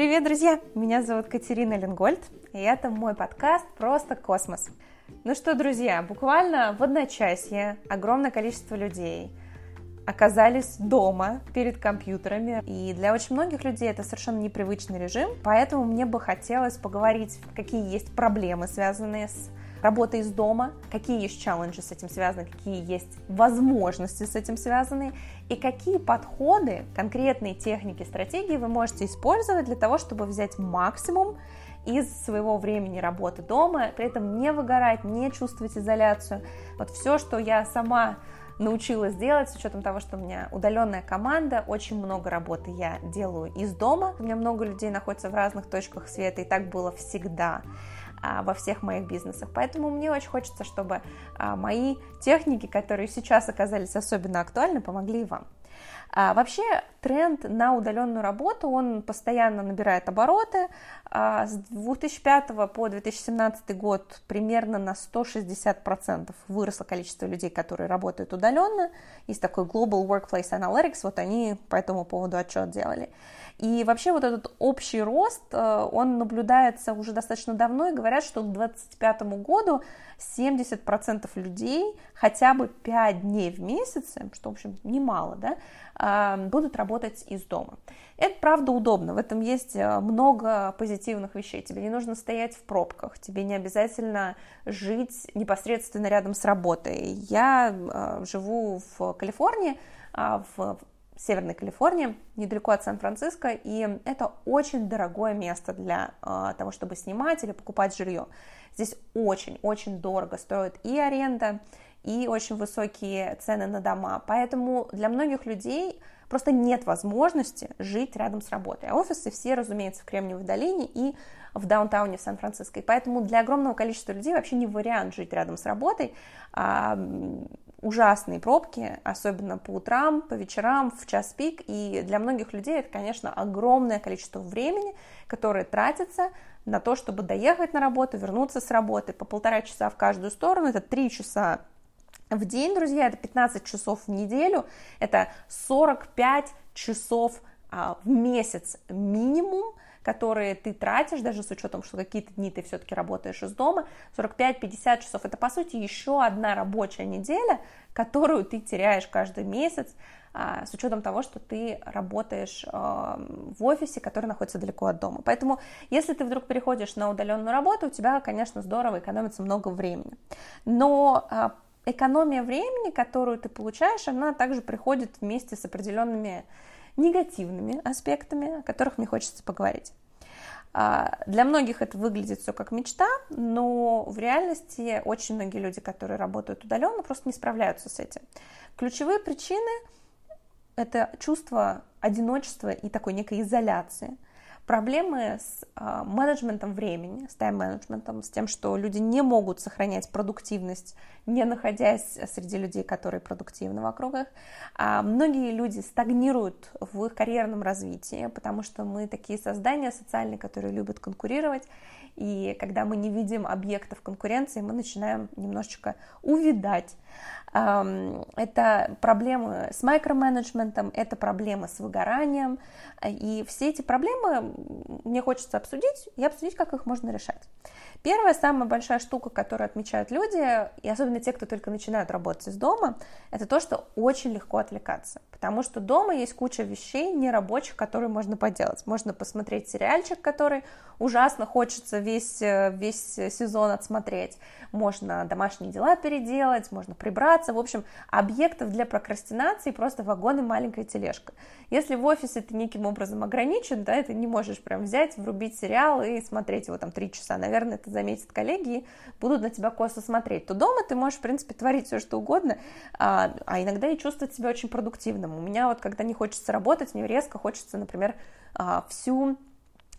Привет, друзья! Меня зовут Катерина Ленгольд, и это мой подкаст «Просто космос». Ну что, друзья, буквально в одночасье огромное количество людей оказались дома перед компьютерами, и для очень многих людей это совершенно непривычный режим, поэтому мне бы хотелось поговорить, какие есть проблемы, связанные с работа из дома, какие есть челленджи с этим связаны, какие есть возможности с этим связаны, и какие подходы, конкретные техники, стратегии вы можете использовать для того, чтобы взять максимум из своего времени работы дома, при этом не выгорать, не чувствовать изоляцию. Вот все, что я сама научилась делать, с учетом того, что у меня удаленная команда, очень много работы я делаю из дома, у меня много людей находится в разных точках света, и так было всегда во всех моих бизнесах. Поэтому мне очень хочется, чтобы а, мои техники, которые сейчас оказались особенно актуальны, помогли вам. А, вообще тренд на удаленную работу, он постоянно набирает обороты. А, с 2005 по 2017 год примерно на 160% выросло количество людей, которые работают удаленно. Есть такой Global Workplace Analytics, вот они по этому поводу отчет делали. И вообще вот этот общий рост, э, он наблюдается уже достаточно давно, и говорят, что к 2025 году 70% людей хотя бы 5 дней в месяц, что, в общем, немало, да, а, будут работать из дома. Это, правда, удобно, в этом есть э, много позитивных вещей. Тебе не нужно стоять в пробках, тебе не обязательно жить непосредственно рядом с работой. Я э, живу в Калифорнии, а, в Северной Калифорнии, недалеко от Сан-Франциско, и это очень дорогое место для э, того, чтобы снимать или покупать жилье. Здесь очень-очень дорого стоит и аренда, и очень высокие цены на дома, поэтому для многих людей просто нет возможности жить рядом с работой. А офисы все, разумеется, в Кремниевой долине и в даунтауне в Сан-Франциско. И поэтому для огромного количества людей вообще не вариант жить рядом с работой. А, ужасные пробки, особенно по утрам, по вечерам, в час пик, и для многих людей это, конечно, огромное количество времени, которое тратится на то, чтобы доехать на работу, вернуться с работы по полтора часа в каждую сторону, это три часа в день, друзья, это 15 часов в неделю, это 45 часов а, в месяц минимум, которые ты тратишь, даже с учетом, что какие-то дни ты все-таки работаешь из дома, 45-50 часов, это, по сути, еще одна рабочая неделя, которую ты теряешь каждый месяц, а, с учетом того, что ты работаешь а, в офисе, который находится далеко от дома. Поэтому, если ты вдруг переходишь на удаленную работу, у тебя, конечно, здорово экономится много времени. Но экономия времени, которую ты получаешь, она также приходит вместе с определенными негативными аспектами, о которых мне хочется поговорить. А, для многих это выглядит все как мечта, но в реальности очень многие люди, которые работают удаленно, просто не справляются с этим. Ключевые причины – это чувство одиночества и такой некой изоляции – проблемы с э, менеджментом времени, с тайм-менеджментом, с тем, что люди не могут сохранять продуктивность, не находясь среди людей, которые продуктивны вокруг их. А многие люди стагнируют в их карьерном развитии, потому что мы такие создания социальные, которые любят конкурировать, и когда мы не видим объектов конкуренции, мы начинаем немножечко увидать. Это проблемы с микроменеджментом, это проблемы с выгоранием, и все эти проблемы мне хочется обсудить и обсудить, как их можно решать. Первая, самая большая штука, которую отмечают люди, и особенно те, кто только начинают работать из дома, это то, что очень легко отвлекаться. Потому что дома есть куча вещей нерабочих, которые можно поделать. Можно посмотреть сериальчик, который ужасно хочется весь, э, весь сезон отсмотреть. Можно домашние дела переделать, можно прибраться. В общем, объектов для прокрастинации просто вагон и маленькая тележка. Если в офисе ты неким образом ограничен, да, ты не можешь прям взять, врубить сериал и смотреть его там три часа. Наверное, это заметят коллеги и будут на тебя косо смотреть. То дома ты можешь, в принципе, творить все, что угодно, а, а иногда и чувствовать себя очень продуктивным. У меня вот, когда не хочется работать, мне резко хочется, например, а, всю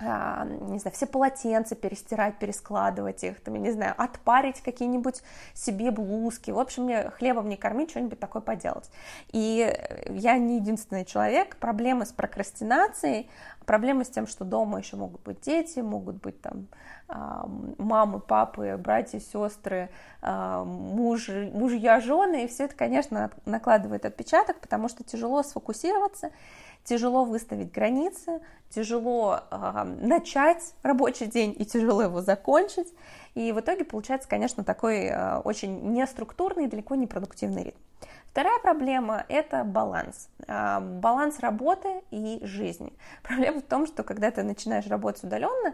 а, не знаю, все полотенца перестирать, перескладывать их, там, я не знаю, отпарить какие-нибудь себе блузки, в общем, мне хлебом не кормить, что-нибудь такое поделать. И я не единственный человек, проблемы с прокрастинацией, проблемы с тем, что дома еще могут быть дети, могут быть там а, мамы, папы, братья, сестры, а, муж, мужья, жены, и все это, конечно, накладывает отпечаток, потому что тяжело сфокусироваться, тяжело выставить границы, тяжело э, начать рабочий день и тяжело его закончить. И в итоге получается, конечно, такой очень неструктурный, далеко не продуктивный ритм. Вторая проблема – это баланс. А, баланс работы и жизни. Проблема в том, что когда ты начинаешь работать удаленно,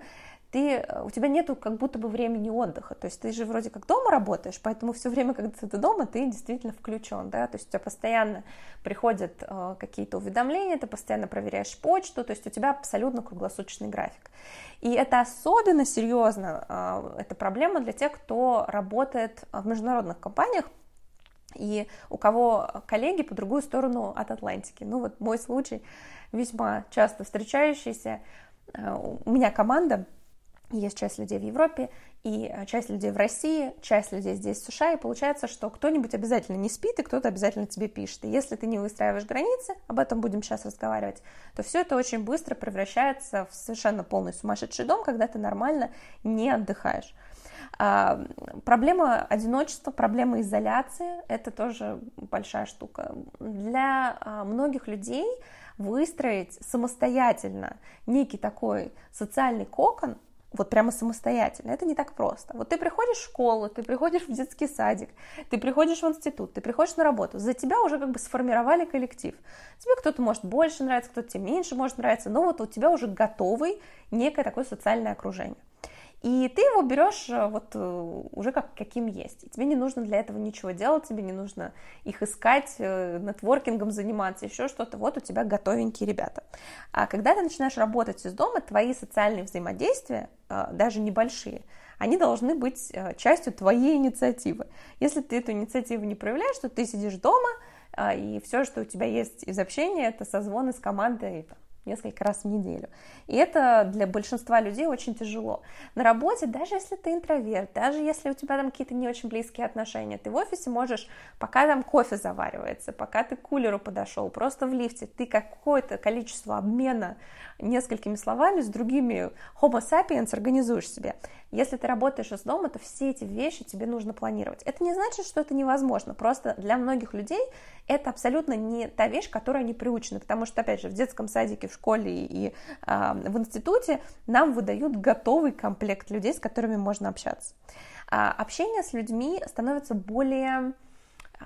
ты, у тебя нету как будто бы времени отдыха, то есть ты же вроде как дома работаешь, поэтому все время, когда ты дома, ты действительно включен, да, то есть у тебя постоянно приходят э, какие-то уведомления, ты постоянно проверяешь почту, то есть у тебя абсолютно круглосуточный график. И это особенно серьезно, э, это проблема для тех, кто работает в международных компаниях, и у кого коллеги по другую сторону от Атлантики. Ну вот мой случай весьма часто встречающийся. Э, у меня команда, есть часть людей в Европе, и часть людей в России, часть людей здесь, в США, и получается, что кто-нибудь обязательно не спит, и кто-то обязательно тебе пишет. И если ты не выстраиваешь границы, об этом будем сейчас разговаривать, то все это очень быстро превращается в совершенно полный сумасшедший дом, когда ты нормально не отдыхаешь. Проблема одиночества, проблема изоляции – это тоже большая штука. Для а, многих людей выстроить самостоятельно некий такой социальный кокон, вот прямо самостоятельно. Это не так просто. Вот ты приходишь в школу, ты приходишь в детский садик, ты приходишь в институт, ты приходишь на работу. За тебя уже как бы сформировали коллектив. Тебе кто-то может больше нравиться, кто-то тебе меньше может нравиться, но вот у тебя уже готовый некое такое социальное окружение. И ты его берешь э, вот э, уже как, каким есть. И тебе не нужно для этого ничего делать, тебе не нужно их искать, э, нетворкингом заниматься, еще что-то. Вот у тебя готовенькие ребята. А когда ты начинаешь работать из дома, твои социальные взаимодействия, даже небольшие, они должны быть частью твоей инициативы. Если ты эту инициативу не проявляешь, то ты сидишь дома, и все, что у тебя есть из общения, это созвоны с командой несколько раз в неделю. И это для большинства людей очень тяжело. На работе, даже если ты интроверт, даже если у тебя там какие-то не очень близкие отношения, ты в офисе можешь, пока там кофе заваривается, пока ты к кулеру подошел, просто в лифте, ты какое-то количество обмена несколькими словами с другими homo sapiens организуешь себе. Если ты работаешь из дома, то все эти вещи тебе нужно планировать. Это не значит, что это невозможно, просто для многих людей это абсолютно не та вещь, которой они приучены, потому что, опять же, в детском садике, в школе и э, в институте нам выдают готовый комплект людей, с которыми можно общаться. А общение с людьми становится более э,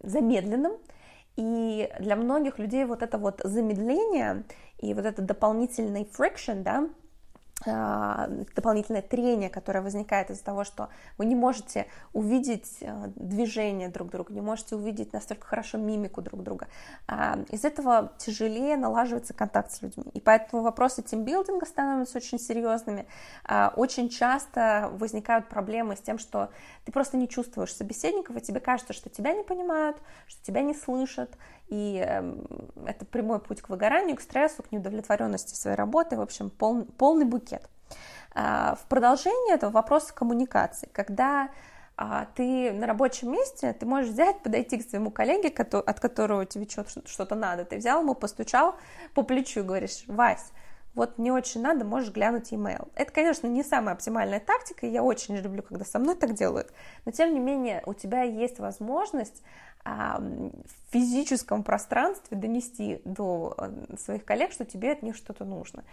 замедленным, и для многих людей вот это вот замедление и вот это дополнительный friction, да, дополнительное трение, которое возникает из-за того, что вы не можете увидеть э, движение друг друга, не можете увидеть настолько хорошо мимику друг друга. А, из этого тяжелее налаживается контакт с людьми. И поэтому вопросы тимбилдинга становятся очень серьезными. А, очень часто возникают проблемы с тем, что ты просто не чувствуешь собеседников, и тебе кажется, что тебя не понимают, что тебя не слышат, и эм, это прямой путь к выгоранию, к стрессу, к неудовлетворенности своей работы, в общем, пол, полный букет. А, в продолжение этого вопроса коммуникации, когда а, ты на рабочем месте, ты можешь взять, подойти к своему коллеге, от которого тебе что-то надо, ты взял ему, постучал по плечу говоришь, Вась, вот не очень надо, можешь глянуть email. Это, конечно, не самая оптимальная тактика, и я очень люблю, когда со мной так делают, но тем не менее у тебя есть возможность в физическом пространстве донести до э, своих коллег, что тебе от них что-то нужно.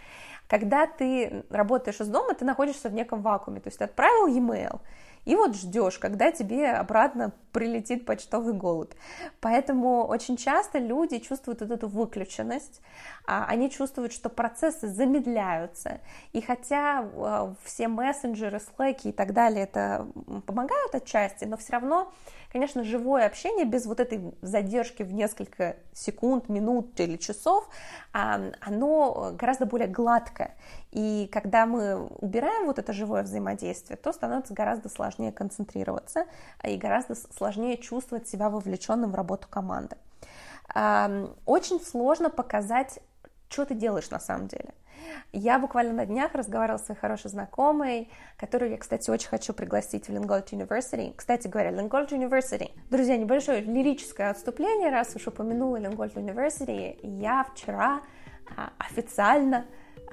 Когда ты работаешь из дома, ты находишься в неком вакууме, то есть ты отправил e-mail, и вот ждешь, когда тебе обратно прилетит почтовый голубь. Поэтому очень часто люди чувствуют вот эту выключенность, а, они чувствуют, что процессы замедляются, и хотя а, все мессенджеры, слэки и так далее это помогают отчасти, но все равно конечно, живое общение без вот этой задержки в несколько секунд, минут или часов, а, оно гораздо более гладкое. И когда мы убираем вот это живое взаимодействие, то становится гораздо сложнее концентрироваться и гораздо сложнее чувствовать себя вовлеченным в работу команды. Очень сложно показать, что ты делаешь на самом деле. Я буквально на днях разговаривала с своей хорошей знакомой, которую я, кстати, очень хочу пригласить в Lingold University. Кстати говоря, Lingold University. Друзья, небольшое лирическое отступление, раз уж упомянула Lingold University. Я вчера а, официально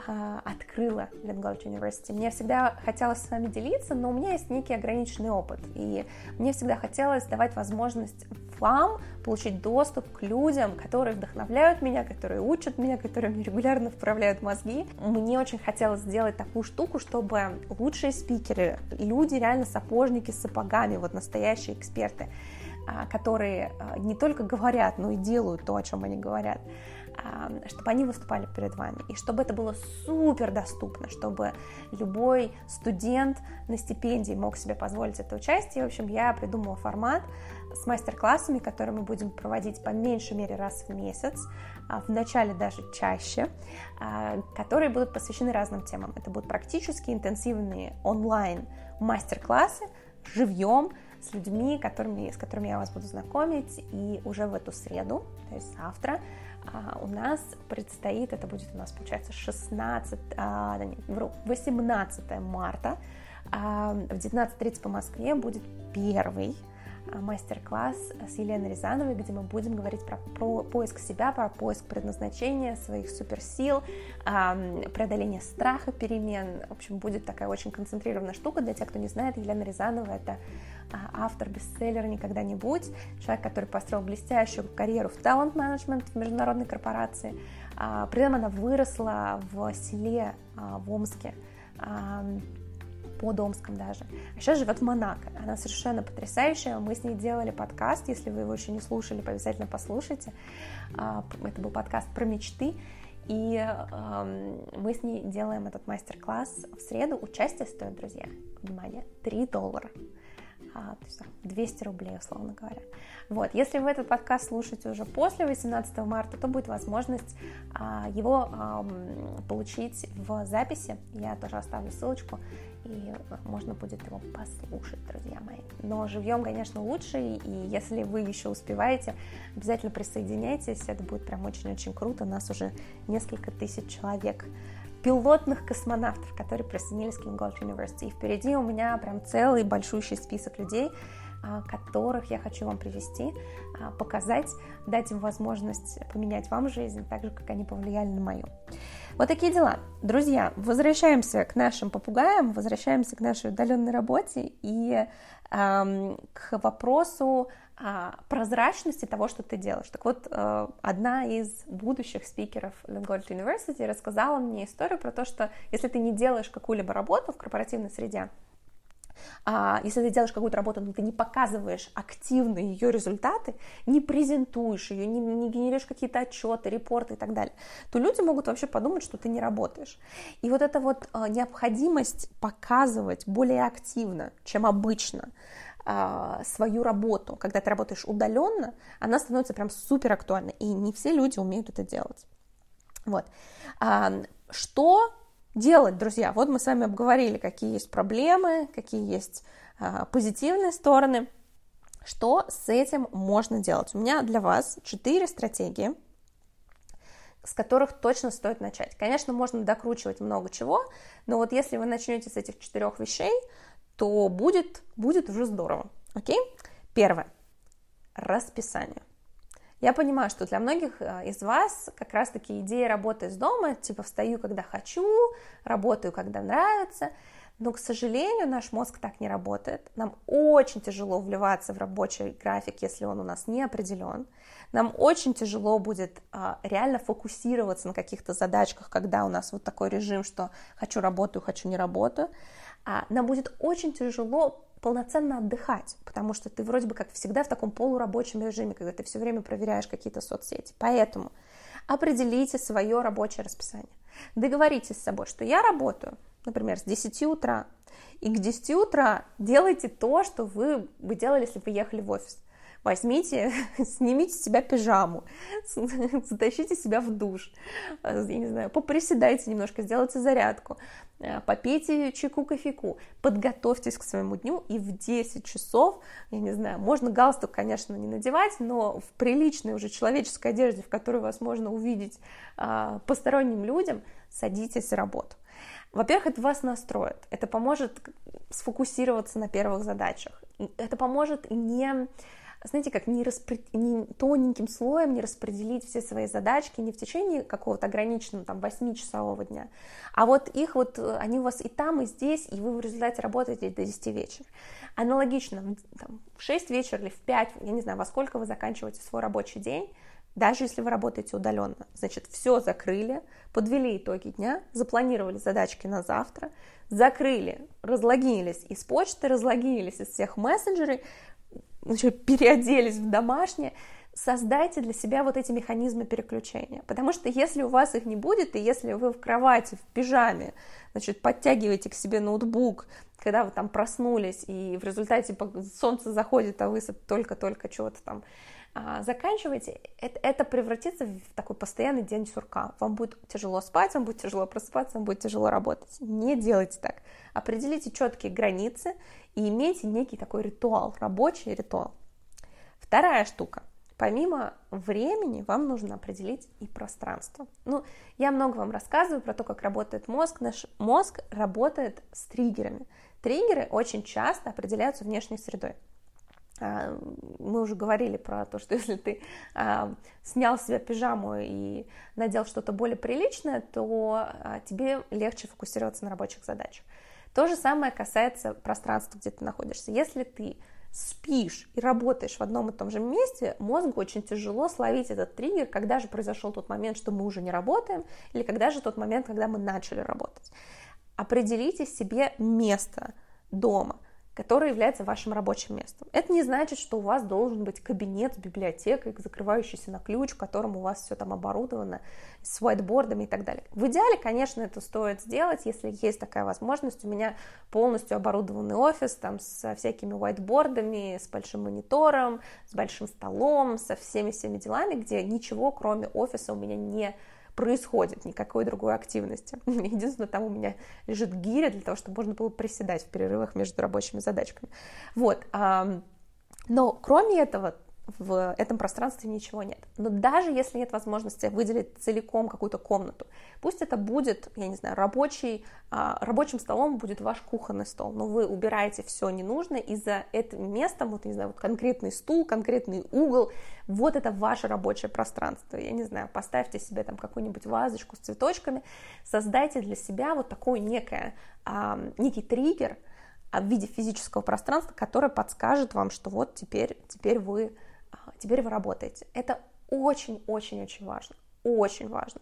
а, открыла Lingold University. Мне всегда хотелось с вами делиться, но у меня есть некий ограниченный опыт, и мне всегда хотелось давать возможность вам получить доступ к людям, которые вдохновляют меня, которые учат меня, которые мне регулярно вправляют мозги. Мне очень хотелось сделать такую штуку, чтобы лучшие спикеры, люди реально сапожники с сапогами, вот настоящие эксперты, а, которые а, не только говорят, но и делают то, о чем они говорят, чтобы они выступали перед вами, и чтобы это было супер доступно, чтобы любой студент на стипендии мог себе позволить это участие. В общем, я придумала формат с мастер-классами, которые мы будем проводить по меньшей мере раз в месяц, а, в начале даже чаще, а, которые будут посвящены разным темам. Это будут практически интенсивные онлайн мастер-классы живьем, с людьми, которыми, с которыми я вас буду знакомить, и уже в эту среду, то есть завтра, у нас предстоит, это будет у нас, получается, 16, а, да нет, вру, 18 марта, а, в 19.30 по Москве будет первый а, мастер-класс с Еленой Рязановой, где мы будем говорить про, про поиск себя, про поиск предназначения, своих суперсил, преодоление страха перемен. В общем, будет такая очень концентрированная штука. Для тех, кто не знает, Елена Рязанова — это а, автор бестселлера «Никогда не будь», человек, который построил блестящую карьеру в талант-менеджмент в международной корпорации. А, при этом она выросла в селе а, в Омске, под Омском даже. А сейчас живет в Монако. Она совершенно потрясающая. Мы с ней делали подкаст. Если вы его еще не слушали, обязательно послушайте. Это был подкаст про мечты. И мы с ней делаем этот мастер-класс в среду. Участие стоит, друзья, внимание, 3 доллара а, то есть 200 рублей, условно говоря. Вот, если вы этот подкаст слушаете уже после 18 марта, то будет возможность а, его а, получить в записи. Я тоже оставлю ссылочку, и можно будет его послушать, друзья мои. Но живьем, конечно, лучше, и если вы еще успеваете, обязательно присоединяйтесь, это будет прям очень-очень круто. Нас уже несколько тысяч человек пилотных космонавтов, которые присоединились к Lingold University. И впереди у меня прям целый большущий список людей, а, которых я хочу вам привести, а, показать, дать им возможность поменять вам жизнь, так же, как они повлияли на мою. Вот такие дела. Друзья, возвращаемся к нашим попугаям, возвращаемся к нашей удаленной работе и эм, к вопросу прозрачности того, что ты делаешь. Так вот, э, одна из будущих спикеров Lingold University рассказала мне историю про то, что если ты не делаешь какую-либо работу в корпоративной среде, а, если ты делаешь какую-то работу, но ты не показываешь активно ее результаты, не презентуешь ее, не, не генеришь какие-то отчеты, репорты и так далее, то люди могут вообще подумать, что ты не работаешь. И вот эта вот а, необходимость показывать более активно, чем обычно, а, свою работу, когда ты работаешь удаленно, она становится прям супер актуальной, и не все люди умеют это делать. Вот. А, что делать, друзья? Вот мы с вами обговорили, какие есть проблемы, какие есть а, позитивные стороны. Что с этим можно делать? У меня для вас четыре стратегии, с которых точно стоит начать. Конечно, можно докручивать много чего, но вот если вы начнете с этих четырех вещей, то будет, будет уже здорово. Окей? Первое. Расписание. Я понимаю, что для многих э, из вас как раз-таки идея работы из дома, типа встаю, когда хочу, работаю, когда нравится, но, к сожалению, наш мозг так не работает. Нам очень тяжело вливаться в рабочий график, если он у нас не определен. Нам очень тяжело будет а, реально фокусироваться на каких-то задачках, когда у нас вот такой режим, что хочу работаю, хочу не работаю нам будет очень тяжело полноценно отдыхать, потому что ты вроде бы как всегда в таком полурабочем режиме, когда ты все время проверяешь какие-то соцсети. Поэтому определите свое рабочее расписание. Договоритесь с собой, что я работаю, например, с 10 утра, и к 10 утра делайте то, что вы бы делали, если бы ехали в офис возьмите, снимите с себя пижаму, затащите себя в душ, я не знаю, поприседайте немножко, сделайте зарядку, э, попейте чайку, кофейку, подготовьтесь к своему дню, и в 10 часов, я не знаю, можно галстук, конечно, не надевать, но в приличной уже человеческой одежде, в которой вас можно увидеть а, посторонним людям, садитесь за работу. Во-первых, это вас настроит, это поможет сфокусироваться на первых задачах, это поможет не знаете, как не, распри... не тоненьким слоем не распределить все свои задачки не в течение какого-то ограниченного там 8-часового дня, а вот их вот, они у вас и там, и здесь, и вы в результате работаете до 10 вечера. Аналогично, там, в 6 вечера или в 5, я не знаю, во сколько вы заканчиваете свой рабочий день, даже если вы работаете удаленно. Значит, все закрыли, подвели итоги дня, запланировали задачки на завтра, закрыли, разлогинились из почты, разлогинились из всех мессенджеров, значит, переоделись в домашнее, создайте для себя вот эти механизмы переключения. Потому что если у вас их не будет, и если вы в кровати, в пижаме, значит, подтягиваете к себе ноутбук, когда вы там проснулись, и в результате солнце заходит, а вы только-только чего-то там а, заканчиваете, это, это превратится в такой постоянный день сурка. Вам будет тяжело спать, вам будет тяжело просыпаться, вам будет тяжело работать. Не делайте так. Определите четкие границы и имейте некий такой ритуал, рабочий ритуал. Вторая штука. Помимо времени вам нужно определить и пространство. Ну, я много вам рассказываю про то, как работает мозг. Наш мозг работает с триггерами. Триггеры очень часто определяются внешней средой. А, мы уже говорили про то, что если ты а, снял себя пижаму и надел что-то более приличное, то а, тебе легче фокусироваться на рабочих задачах. То же самое касается пространства, где ты находишься. Если ты спишь и работаешь в одном и том же месте, мозгу очень тяжело словить этот триггер, когда же произошел тот момент, что мы уже не работаем, или когда же тот момент, когда мы начали работать. Определите себе место дома – которое является вашим рабочим местом. Это не значит, что у вас должен быть кабинет с библиотекой, закрывающийся на ключ, в котором у вас все там оборудовано, с whiteboardами и так далее. В идеале, конечно, это стоит сделать, если есть такая возможность. У меня полностью оборудованный офис там со всякими whiteboardами, с большим монитором, с большим столом, со всеми-всеми делами, где ничего, кроме офиса, у меня не происходит, никакой другой активности. Единственное, там у меня лежит гиря для того, чтобы можно было приседать в перерывах между рабочими задачками. Вот. Но кроме этого, в этом пространстве ничего нет. Но даже если нет возможности выделить целиком какую-то комнату, пусть это будет, я не знаю, рабочий, а, рабочим столом будет ваш кухонный стол, но вы убираете все ненужное, и за этим местом, вот, не знаю, вот конкретный стул, конкретный угол, вот это ваше рабочее пространство. Я не знаю, поставьте себе там какую-нибудь вазочку с цветочками, создайте для себя вот такой некое, а, некий триггер, а, в виде физического пространства, которое подскажет вам, что вот теперь, теперь вы теперь вы работаете. Это очень-очень-очень важно, очень важно.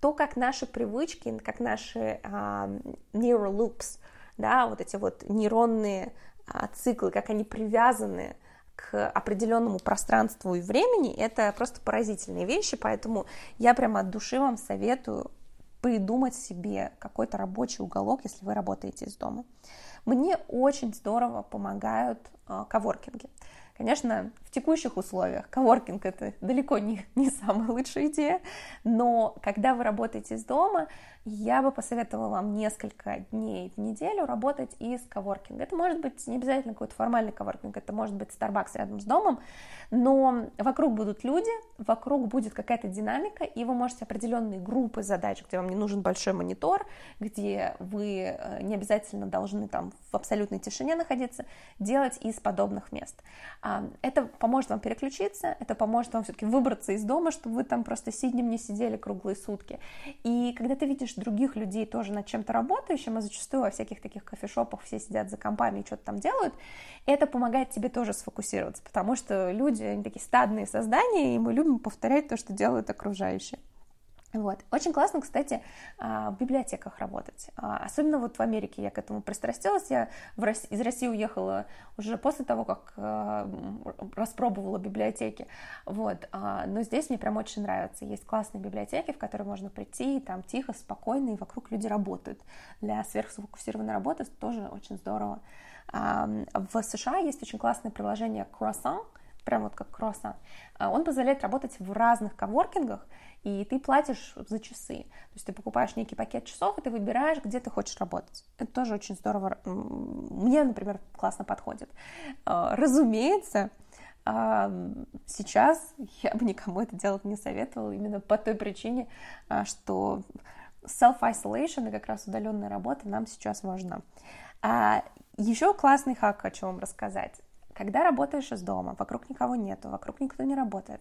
То, как наши привычки, как наши uh, neural loops, да, вот эти вот нейронные uh, циклы, как они привязаны к определенному пространству и времени, это просто поразительные вещи, поэтому я прямо от души вам советую придумать себе какой-то рабочий уголок, если вы работаете из дома. Мне очень здорово помогают э, коворкинги. Конечно, в текущих условиях коворкинг это далеко не, не самая лучшая идея, но когда вы работаете из дома, я бы посоветовала вам несколько дней в неделю работать из коворкинга. Это может быть не обязательно какой-то формальный коворкинг, это может быть Starbucks рядом с домом, но вокруг будут люди, вокруг будет какая-то динамика, и вы можете определенные группы задач, где вам не нужен большой монитор, где вы э, не обязательно должны там в абсолютной тишине находиться, делать из подобных мест. А, это поможет вам переключиться, это поможет вам все-таки выбраться из дома, чтобы вы там просто сиднем не сидели круглые сутки. И когда ты видишь других людей тоже над чем-то работающим, а зачастую во всяких таких кофешопах все сидят за компами и что-то там делают, это помогает тебе тоже сфокусироваться, потому что люди, они такие стадные создания, и мы любим повторять то, что делают окружающие. Вот. Очень классно, кстати, а, в библиотеках работать. А, особенно вот в Америке я к этому пристрастилась. Я из России уехала уже после того, как а, распробовала библиотеки. Вот. Но здесь мне прям очень нравится. Есть классные библиотеки, в которые можно прийти, и там тихо, спокойно, и вокруг люди работают. Для сверхсфокусированной работы тоже очень здорово. В США есть очень классное приложение Croissant, прям вот как Croissant. Он позволяет работать в разных коворкингах, и ты платишь за часы. То есть ты покупаешь некий пакет часов, и ты выбираешь, где ты хочешь работать. Это тоже очень здорово. Мне, например, классно подходит. А, разумеется, а, сейчас я бы никому это делать не советовала, именно по той причине, а, что self-isolation и как раз удаленная работа нам сейчас важна. Еще классный хак хочу вам рассказать когда работаешь из дома, вокруг никого нету, вокруг никто не работает,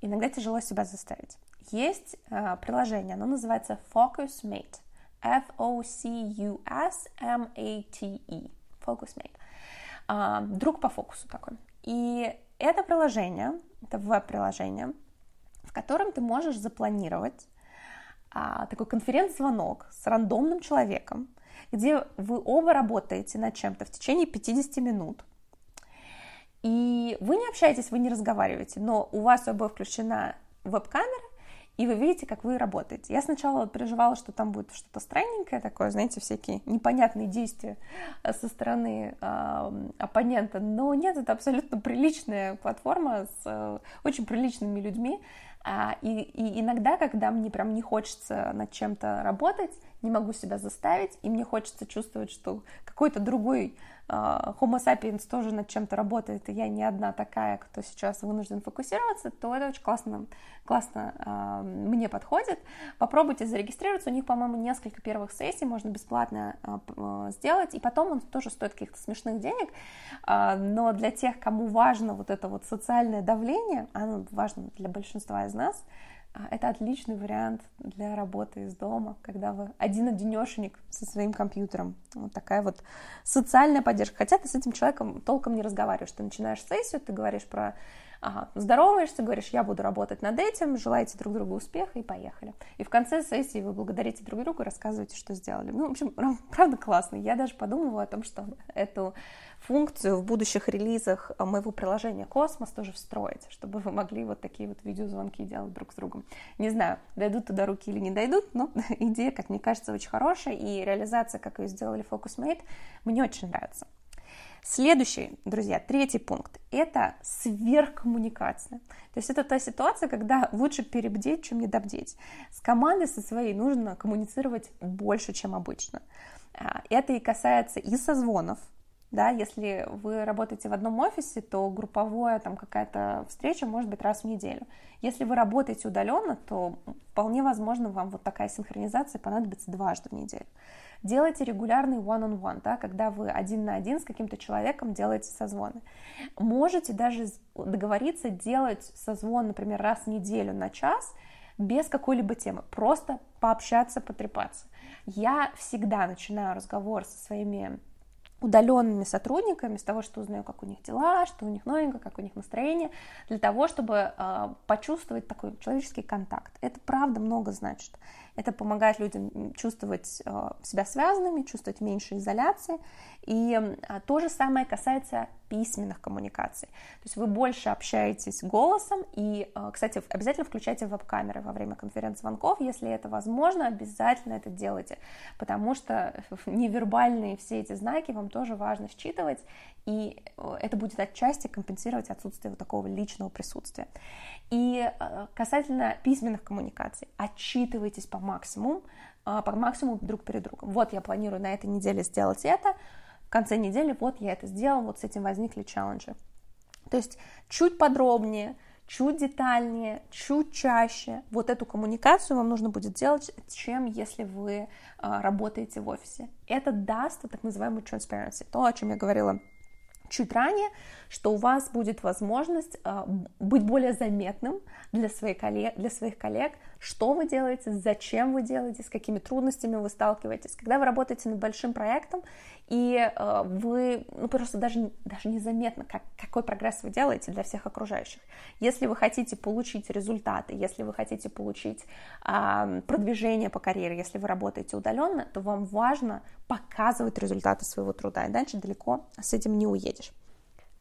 иногда тяжело себя заставить. Есть э, приложение, оно называется FocusMate. F-O-C-U-S-M-A-T-E. FocusMate. Э, друг по фокусу такой. И это приложение, это веб-приложение, в котором ты можешь запланировать а, такой конференц-звонок с рандомным человеком, где вы оба работаете над чем-то в течение 50 минут. И вы не общаетесь, вы не разговариваете, но у вас обоих включена веб-камера, и вы видите, как вы работаете. Я сначала переживала, что там будет что-то странненькое такое, знаете, всякие непонятные действия э, со стороны э, оппонента, но нет, это абсолютно приличная платформа с э, очень приличными людьми, а, и, и иногда, когда мне прям не хочется над чем-то работать, не могу себя заставить, и мне хочется чувствовать, что какой-то другой Homo sapiens тоже над чем-то работает, и я не одна такая, кто сейчас вынужден фокусироваться, то это очень классно, классно uh, мне подходит. Попробуйте зарегистрироваться, у них, по-моему, несколько первых сессий можно бесплатно uh, сделать, и потом он тоже стоит каких-то смешных денег, но для тех, кому важно вот это вот социальное давление, оно важно для большинства из нас, а, это отличный вариант для работы из дома, когда вы один-одинешенек со своим компьютером. Вот такая вот социальная поддержка. Хотя ты с этим человеком толком не разговариваешь. Ты начинаешь сессию, ты говоришь про Ага, здороваешься, говоришь, я буду работать над этим, желаете друг другу успеха и поехали. И в конце сессии вы благодарите друг друга и рассказываете, что сделали. Ну, в общем, правда классно. Я даже подумываю о том, что эту функцию в будущих релизах моего приложения Космос тоже встроить, чтобы вы могли вот такие вот видеозвонки делать друг с другом. Не знаю, дойдут туда руки или не дойдут, но идея, как мне кажется, очень хорошая, и реализация, как ее сделали FocusMate, мне очень нравится. Следующий, друзья, третий пункт – это сверхкоммуникация. То есть это та ситуация, когда лучше перебдеть, чем недобдеть. С командой со своей нужно коммуницировать больше, чем обычно. А, это и касается и созвонов, да, если вы работаете в одном офисе, то групповая там какая-то встреча может быть раз в неделю. Если вы работаете удаленно, то вполне возможно вам вот такая синхронизация понадобится дважды в неделю. Делайте регулярный one-on-one, да, когда вы один на один с каким-то человеком делаете созвоны. Можете даже договориться делать созвон, например, раз в неделю на час без какой-либо темы, просто пообщаться, потрепаться. Я всегда начинаю разговор со своими удаленными сотрудниками, с того, что узнаю, как у них дела, что у них новенькое, как у них настроение, для того, чтобы э, почувствовать такой человеческий контакт. Это правда много значит. Это помогает людям чувствовать э, себя связанными, чувствовать меньше изоляции. И э, то же самое касается письменных коммуникаций. То есть вы больше общаетесь голосом. И, э, кстати, обязательно включайте веб-камеры во время конференц-звонков. Если это возможно, обязательно это делайте. Потому что невербальные все эти знаки вам тоже важно считывать. И это будет отчасти компенсировать отсутствие вот такого личного присутствия. И касательно письменных коммуникаций, отчитывайтесь по максимум, а, по максимуму друг перед другом. Вот я планирую на этой неделе сделать это, в конце недели вот я это сделал, вот с этим возникли челленджи. То есть чуть подробнее, чуть детальнее, чуть чаще вот эту коммуникацию вам нужно будет делать, чем если вы а, работаете в офисе. Это даст так называемую transparency, то, о чем я говорила чуть ранее, что у вас будет возможность э, быть более заметным для своих, коллег, для своих коллег, что вы делаете, зачем вы делаете, с какими трудностями вы сталкиваетесь. Когда вы работаете над большим проектом, и э, вы ну, просто даже, даже незаметно, как, какой прогресс вы делаете для всех окружающих. Если вы хотите получить результаты, если вы хотите получить э, продвижение по карьере, если вы работаете удаленно, то вам важно показывать результаты своего труда, иначе далеко с этим не уедешь.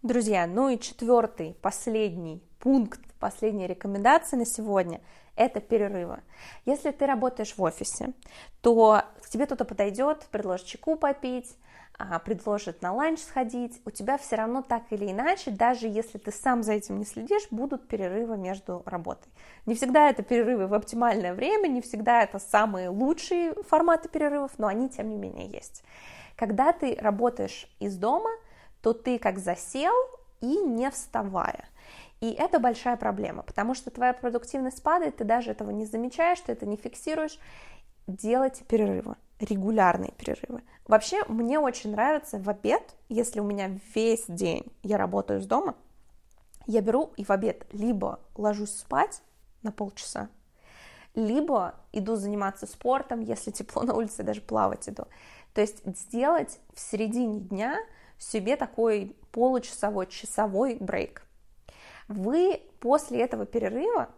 Друзья, ну и четвертый, последний пункт, последняя рекомендация на сегодня – это перерывы. Если ты работаешь в офисе, то к тебе кто-то подойдет, предложит чеку попить, а, предложит на ланч сходить, у тебя все равно так или иначе, даже если ты сам за этим не следишь, будут перерывы между работой. Не всегда это перерывы в оптимальное время, не всегда это самые лучшие форматы перерывов, но они тем не менее есть. Когда ты работаешь из дома – то ты как засел и не вставая. И это большая проблема, потому что твоя продуктивность падает, ты даже этого не замечаешь, ты это не фиксируешь. Делайте перерывы. регулярные перерывы. Вообще, мне очень нравится в обед, если у меня весь день я работаю с дома, я беру и в обед либо ложусь спать на полчаса, либо иду заниматься спортом, если тепло на улице, даже плавать иду. То есть сделать в середине дня себе такой получасовой, часовой брейк. Вы после этого перерыва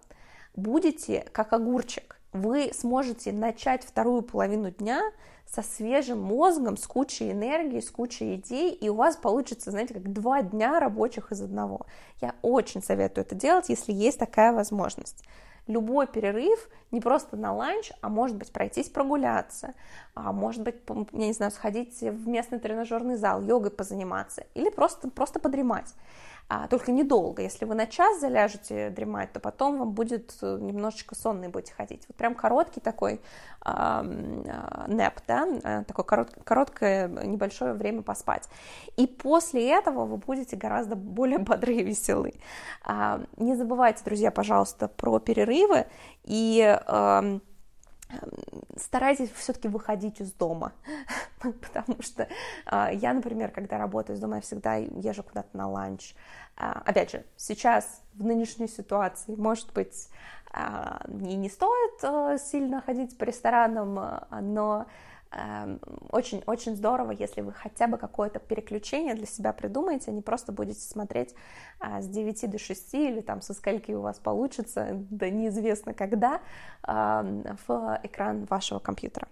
будете как огурчик. Вы сможете начать вторую половину дня со свежим мозгом, с кучей энергии, с кучей идей, и у вас получится, знаете, как два дня рабочих из одного. Я очень советую это делать, если есть такая возможность любой перерыв не просто на ланч, а может быть пройтись прогуляться, а может быть, я не знаю, сходить в местный тренажерный зал, йогой позаниматься или просто, просто подремать а, только недолго. Если вы на час заляжете дремать, то потом вам будет э, немножечко сонный будете ходить. Вот прям короткий такой а, нэп, да, э, такое корот, короткое небольшое время поспать. И после этого вы будете гораздо более бодры и веселы. А, не забывайте, друзья, пожалуйста, про перерывы и а, старайтесь все-таки выходить из дома, потому что а, я, например, когда работаю из дома, я всегда езжу куда-то на ланч. А, опять же, сейчас в нынешней ситуации, может быть, а, и не стоит сильно ходить по ресторанам, но очень-очень здорово, если вы хотя бы какое-то переключение для себя придумаете, а не просто будете смотреть с 9 до 6 или там со скольки у вас получится, да неизвестно когда, в экран вашего компьютера.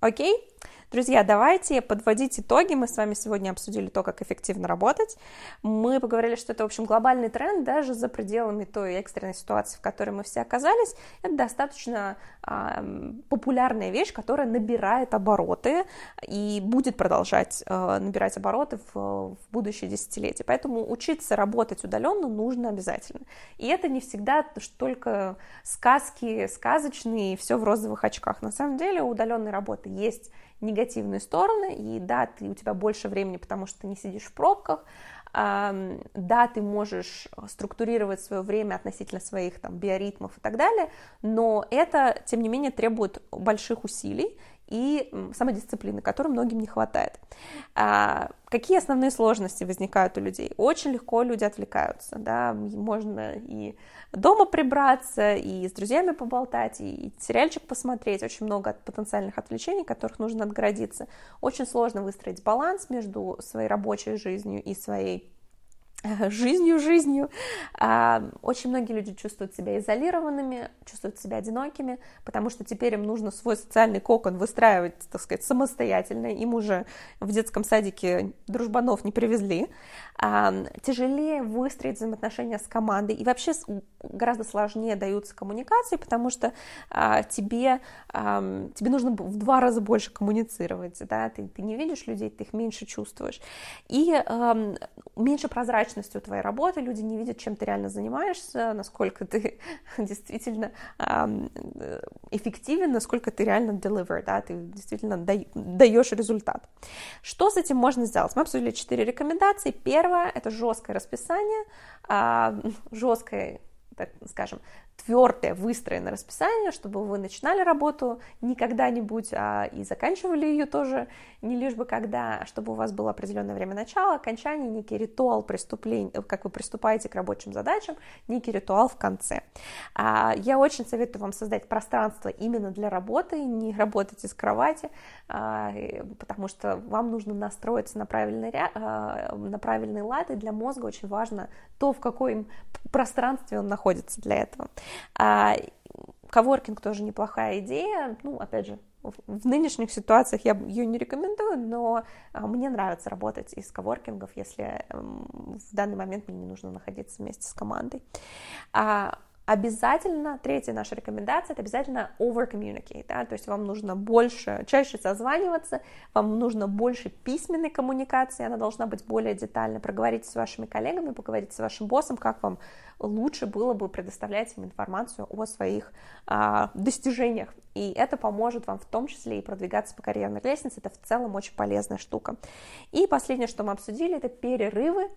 Окей? Друзья, давайте подводить итоги. Мы с вами сегодня обсудили то, как эффективно работать. Мы поговорили, что это, в общем, глобальный тренд даже за пределами той экстренной ситуации, в которой мы все оказались. Это достаточно э, популярная вещь, которая набирает обороты и будет продолжать э, набирать обороты в, в будущее десятилетие. Поэтому учиться работать удаленно нужно обязательно. И это не всегда только сказки сказочные все в розовых очках. На самом деле у удаленной работы есть негативные стороны, и да, ты, у тебя больше времени, потому что ты не сидишь в пробках, да, ты можешь структурировать свое время относительно своих там биоритмов и так далее, но это, тем не менее, требует больших усилий, и самодисциплины, которой многим не хватает. А, какие основные сложности возникают у людей? Очень легко люди отвлекаются, да, можно и дома прибраться, и с друзьями поболтать, и сериальчик посмотреть, очень много потенциальных отвлечений, которых нужно отгородиться. Очень сложно выстроить баланс между своей рабочей жизнью и своей жизнью, жизнью. А, очень многие люди чувствуют себя изолированными, чувствуют себя одинокими, потому что теперь им нужно свой социальный кокон выстраивать, так сказать, самостоятельно. Им уже в детском садике дружбанов не привезли. Тяжелее выстроить взаимоотношения с командой. И вообще гораздо сложнее даются коммуникации, потому что а, тебе, тебе нужно в два раза больше коммуницировать. Да? Ты, ты не видишь людей, ты их меньше чувствуешь. И меньше прозрачности прозрачностью твоей работы, люди не видят, чем ты реально занимаешься, насколько ты действительно эффективен, насколько ты реально deliver, да, ты действительно даешь результат. Что с этим можно сделать? Мы обсудили четыре рекомендации. Первое – это жесткое расписание, а, жесткое так скажем, твердое, выстроенное расписание, чтобы вы начинали работу не когда-нибудь, а и заканчивали ее тоже не лишь бы когда, чтобы у вас было определенное время начала, окончания, некий ритуал преступления, как вы приступаете к рабочим задачам, некий ритуал в конце. А, я очень советую вам создать пространство именно для работы, не работать из кровати, а, потому что вам нужно настроиться на правильный, а, на правильный лад, и для мозга очень важно то, в каком пространстве он находится для этого. А, коворкинг тоже неплохая идея. Ну, опять же, в нынешних ситуациях я ее не рекомендую, но а, мне нравится работать из коворкингов, если в данный момент мне не нужно находиться вместе с командой. Обязательно, третья наша рекомендация, это обязательно over-communicate, да, то есть вам нужно больше, чаще созваниваться, вам нужно больше письменной коммуникации, она должна быть более детальной, проговорить с вашими коллегами, поговорить с вашим боссом, как вам лучше было бы предоставлять им информацию о своих а, достижениях, и это поможет вам в том числе и продвигаться по карьерной лестнице, это в целом очень полезная штука. И последнее, что мы обсудили, это перерывы,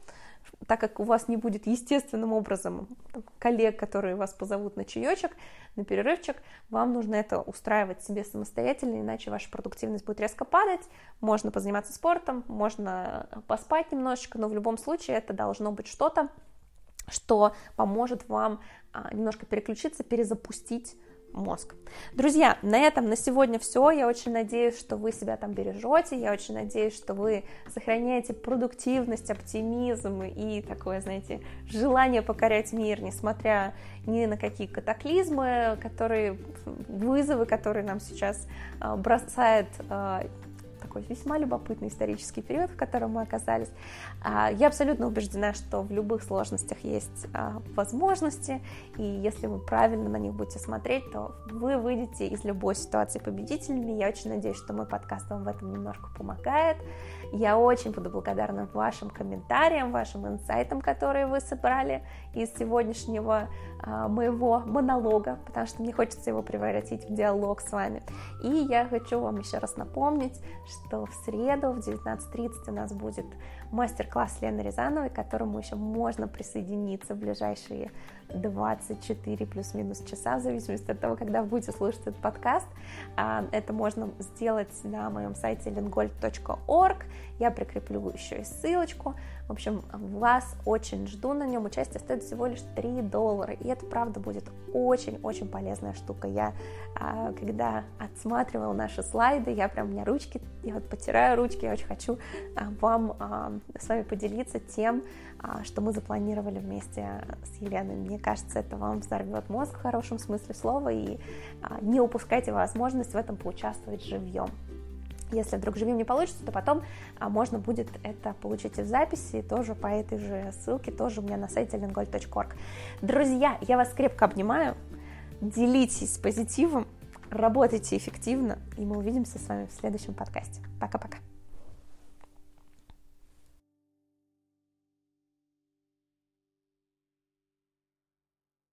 так как у вас не будет естественным образом коллег, которые вас позовут на чаечек, на перерывчик, вам нужно это устраивать себе самостоятельно, иначе ваша продуктивность будет резко падать. Можно позаниматься спортом, можно поспать немножечко, но в любом случае это должно быть что-то, что поможет вам а, немножко переключиться, перезапустить мозг. Друзья, на этом на сегодня все. Я очень надеюсь, что вы себя там бережете. Я очень надеюсь, что вы сохраняете продуктивность, оптимизм и такое, знаете, желание покорять мир, несмотря ни на какие катаклизмы, которые, вызовы, которые нам сейчас а, бросает а, такой весьма любопытный исторический период, в котором мы оказались. А, я абсолютно убеждена, что в любых сложностях есть а, возможности, и если вы правильно на них будете смотреть, то вы выйдете из любой ситуации победителями. Я очень надеюсь, что мой подкаст вам в этом немножко помогает. Я очень буду благодарна вашим комментариям, вашим инсайтам, которые вы собрали из сегодняшнего а, моего монолога, потому что мне хочется его превратить в диалог с вами. И я хочу вам еще раз напомнить, что в среду в 19.30 у нас будет мастер-класс Лены Рязановой, к которому еще можно присоединиться в ближайшие 24 плюс-минус часа, в зависимости от того, когда вы будете слушать этот подкаст. А, это можно сделать на моем сайте lingold.org. Я прикреплю еще и ссылочку. В общем, вас очень жду на нем. Участие стоит всего лишь 3 доллара. И это, правда, будет очень-очень полезная штука. Я, а, когда отсматривала наши слайды, я прям, у меня ручки, я вот потираю ручки, я очень хочу а, вам с вами поделиться тем, что мы запланировали вместе с Еленой. Мне кажется, это вам взорвет мозг в хорошем смысле слова, и не упускайте возможность в этом поучаствовать живьем. Если вдруг живым не получится, то потом а, можно будет это получить и в записи, тоже по этой же ссылке, тоже у меня на сайте lingold.org. Друзья, я вас крепко обнимаю, делитесь позитивом, работайте эффективно, и мы увидимся с вами в следующем подкасте. Пока-пока.